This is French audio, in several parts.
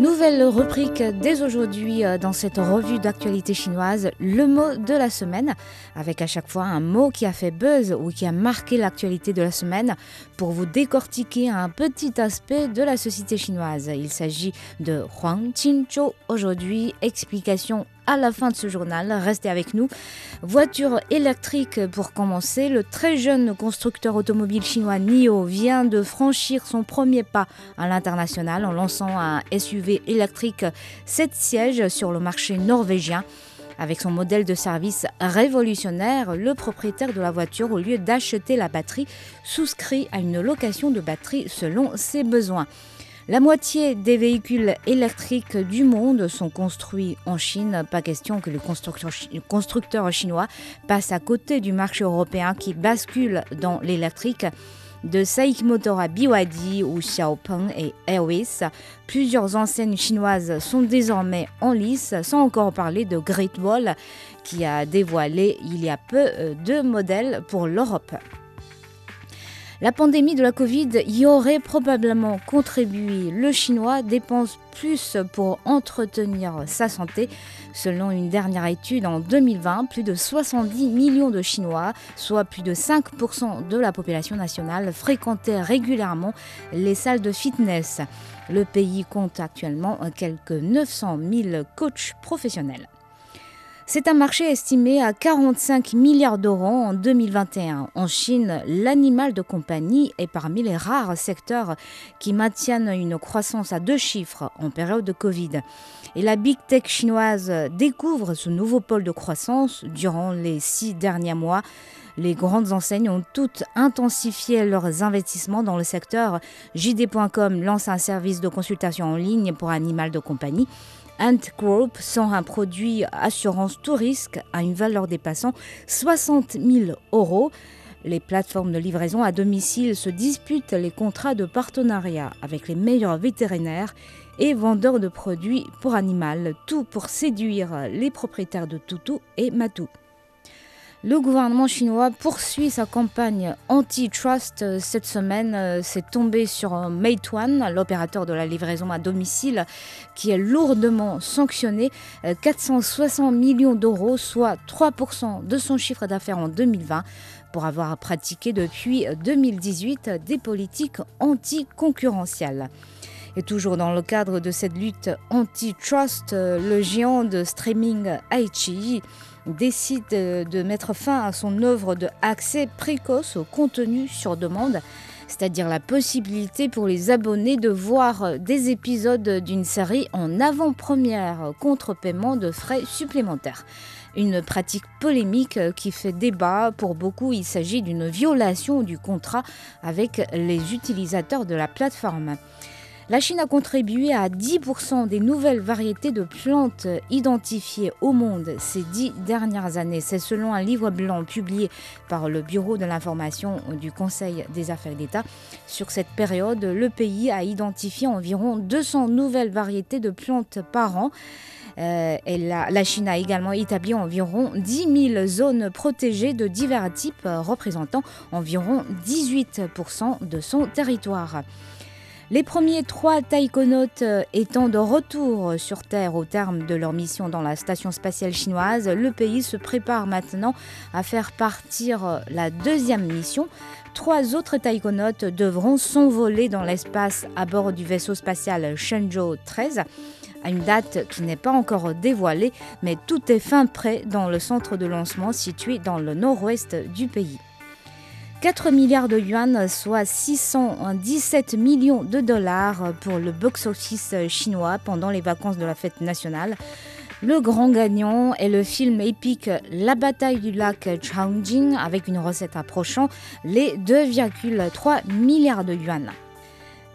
Nouvelle rubrique dès aujourd'hui euh, dans cette revue d'actualité chinoise, le mot de la semaine, avec à chaque fois un mot qui a fait buzz ou qui a marqué l'actualité de la semaine pour vous décortiquer un petit aspect de la société chinoise. Il s'agit de Huang Qinzhou. Aujourd'hui, explication à la fin de ce journal. Restez avec nous. Voiture électrique pour commencer. Le très jeune constructeur automobile chinois NIO vient de franchir son premier pas à l'international en lançant un SUV électrique 7 sièges sur le marché norvégien. Avec son modèle de service révolutionnaire, le propriétaire de la voiture, au lieu d'acheter la batterie, souscrit à une location de batterie selon ses besoins. La moitié des véhicules électriques du monde sont construits en Chine. Pas question que chi- constructeurs chinois passent à côté du marché européen qui bascule dans l'électrique. De Saik Motor à BYD ou Xiaopeng et Airways, plusieurs enseignes chinoises sont désormais en lice, sans encore parler de Great Wall qui a dévoilé il y a peu euh, deux modèles pour l'Europe. La pandémie de la Covid y aurait probablement contribué. Le chinois dépense plus pour entretenir sa santé. Selon une dernière étude en 2020, plus de 70 millions de Chinois, soit plus de 5% de la population nationale, fréquentaient régulièrement les salles de fitness. Le pays compte actuellement quelques 900 000 coachs professionnels. C'est un marché estimé à 45 milliards d'euros en 2021. En Chine, l'animal de compagnie est parmi les rares secteurs qui maintiennent une croissance à deux chiffres en période de Covid. Et la Big Tech chinoise découvre ce nouveau pôle de croissance durant les six derniers mois. Les grandes enseignes ont toutes intensifié leurs investissements dans le secteur. JD.com lance un service de consultation en ligne pour animal de compagnie. Ant Group sort un produit assurance tout risque à une valeur dépassant 60 000 euros. Les plateformes de livraison à domicile se disputent les contrats de partenariat avec les meilleurs vétérinaires et vendeurs de produits pour animal, tout pour séduire les propriétaires de toutous et matous. Le gouvernement chinois poursuit sa campagne antitrust. Cette semaine, euh, c'est tombé sur euh, Meituan, l'opérateur de la livraison à domicile, qui est lourdement sanctionné. euh, 460 millions d'euros, soit 3% de son chiffre d'affaires en 2020, pour avoir pratiqué depuis 2018 des politiques anticoncurrentielles. Et toujours dans le cadre de cette lutte antitrust, euh, le géant de streaming iQIYI décide euh, de mettre fin à son œuvre de accès précoce au contenu sur demande, c'est-à-dire la possibilité pour les abonnés de voir des épisodes d'une série en avant-première contre paiement de frais supplémentaires. Une pratique polémique euh, qui fait débat. Pour beaucoup, il s'agit d'une violation du contrat avec les utilisateurs de la plateforme. La Chine a contribué à 10% des nouvelles variétés de plantes identifiées au monde ces dix dernières années. C'est selon un livre blanc publié par le Bureau de l'information du Conseil des affaires d'État. Sur cette période, le pays a identifié environ 200 nouvelles variétés de plantes par an. Euh, la, la Chine a également établi environ 10 000 zones protégées de divers types, représentant environ 18% de son territoire. Les premiers trois taïkonautes euh, étant de retour sur Terre au terme de leur mission dans la station spatiale chinoise, le pays se prépare maintenant à faire partir euh, la deuxième mission. Trois autres taïkonautes devront s'envoler dans l'espace à bord du vaisseau spatial Shenzhou 13 à une date qui n'est pas encore dévoilée, mais tout est fin prêt dans le centre de lancement situé dans le nord-ouest du pays. 4 milliards de yuan, soit 617 millions de dollars pour le box-office chinois pendant les vacances de la fête nationale. Le grand gagnant est le film épique La bataille du lac Changjing avec une recette approchant les 2,3 milliards de yuan.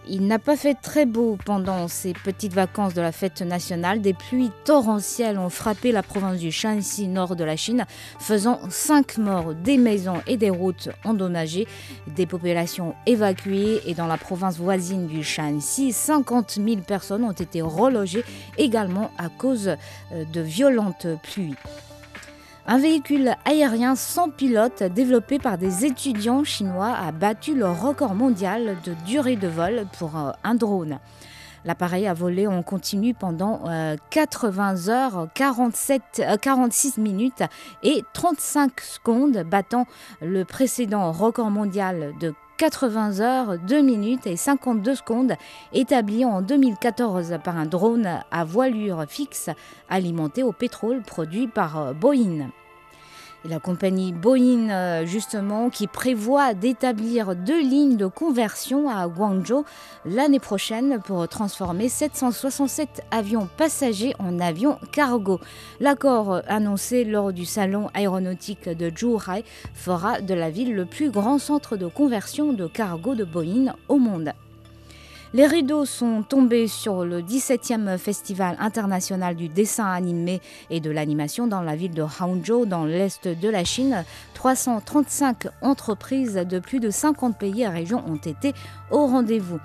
Il n'a pas fait très beau pendant ces petites vacances de la fête nationale. Des pluies torrentielles ont frappé la province du Shanxi nord de la Chine, faisant 5 morts, des maisons et des routes endommagées, des populations évacuées et dans la province voisine du Shanxi, 50 000 personnes ont été relogées également à cause euh, de violentes pluies. Un véhicule aérien sans pilote développé par des étudiants chinois a battu le record mondial de durée de vol pour euh, un drone. L'appareil a volé en continu pendant 80 euh, heures, 47, 46 euh, minutes et 35 secondes, battant le précédent record mondial de 80 heures, 2 minutes et 52 secondes établi en 2014 par un drone à voilure fixe alimenté au pétrole produit par Boeing la compagnie Boeing, euh, justement, qui prévoit d'établir deux lignes de conversion à Guangzhou l'année prochaine pour transformer 767 avions passagers en avions cargo. L'accord annoncé lors du salon aéronautique de Zhuhai fera de la ville le plus grand centre de conversion de cargo de Boeing au monde. Les rideaux sont tombés sur le 17e Festival international du dessin animé et de l'animation dans la ville de Hangzhou, dans l'est de la Chine. 335 entreprises de plus de 50 pays et régions ont été au rendez-vous.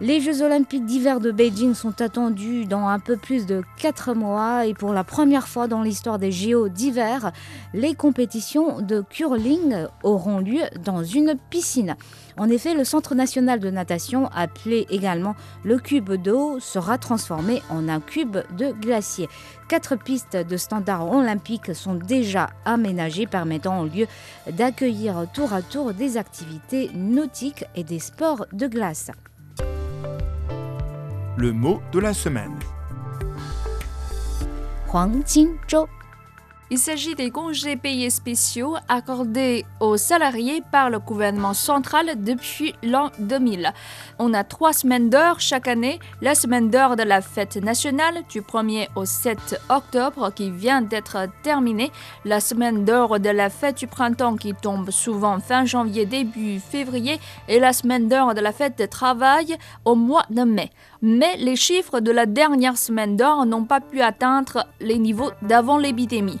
Les Jeux olympiques d'hiver de Beijing sont attendus dans un peu plus de 4 mois et pour la première fois dans l'histoire des JO d'hiver, les compétitions de curling auront lieu dans une piscine. En effet, le Centre national de natation, appelé également le cube d'eau, sera transformé en un cube de glacier. Quatre pistes de standard olympiques sont déjà aménagées permettant au lieu d'accueillir tour à tour des activités nautiques et des sports de glace le mot de la semaine. Huang il s'agit des congés payés spéciaux accordés aux salariés par le gouvernement central depuis l'an 2000. On a trois semaines d'heures chaque année. La semaine d'heures de la fête nationale du 1er au 7 octobre qui vient d'être terminée. La semaine d'heures de la fête du printemps qui tombe souvent fin janvier, début février. Et la semaine d'heures de la fête de travail au mois de mai. Mais les chiffres de la dernière semaine d'or n'ont pas pu atteindre les niveaux d'avant l'épidémie.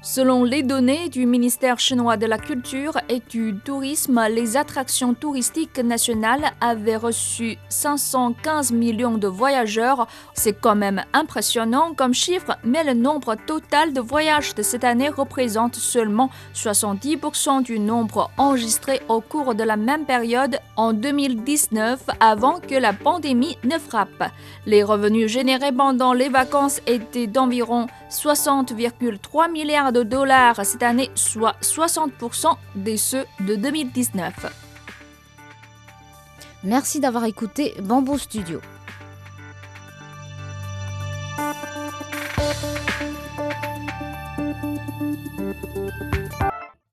Selon les données du ministère chinois de la Culture et du Tourisme, les attractions touristiques nationales avaient reçu 515 millions de voyageurs. C'est quand même impressionnant comme chiffre, mais le nombre total de voyages de cette année représente seulement 70% du nombre enregistré au cours de la même période en 2019 avant que la pandémie ne frappe. Les revenus générés pendant les vacances étaient d'environ 60,3 de dollars cette année, soit 60% des ceux de 2019. Merci d'avoir écouté Bamboo Studio.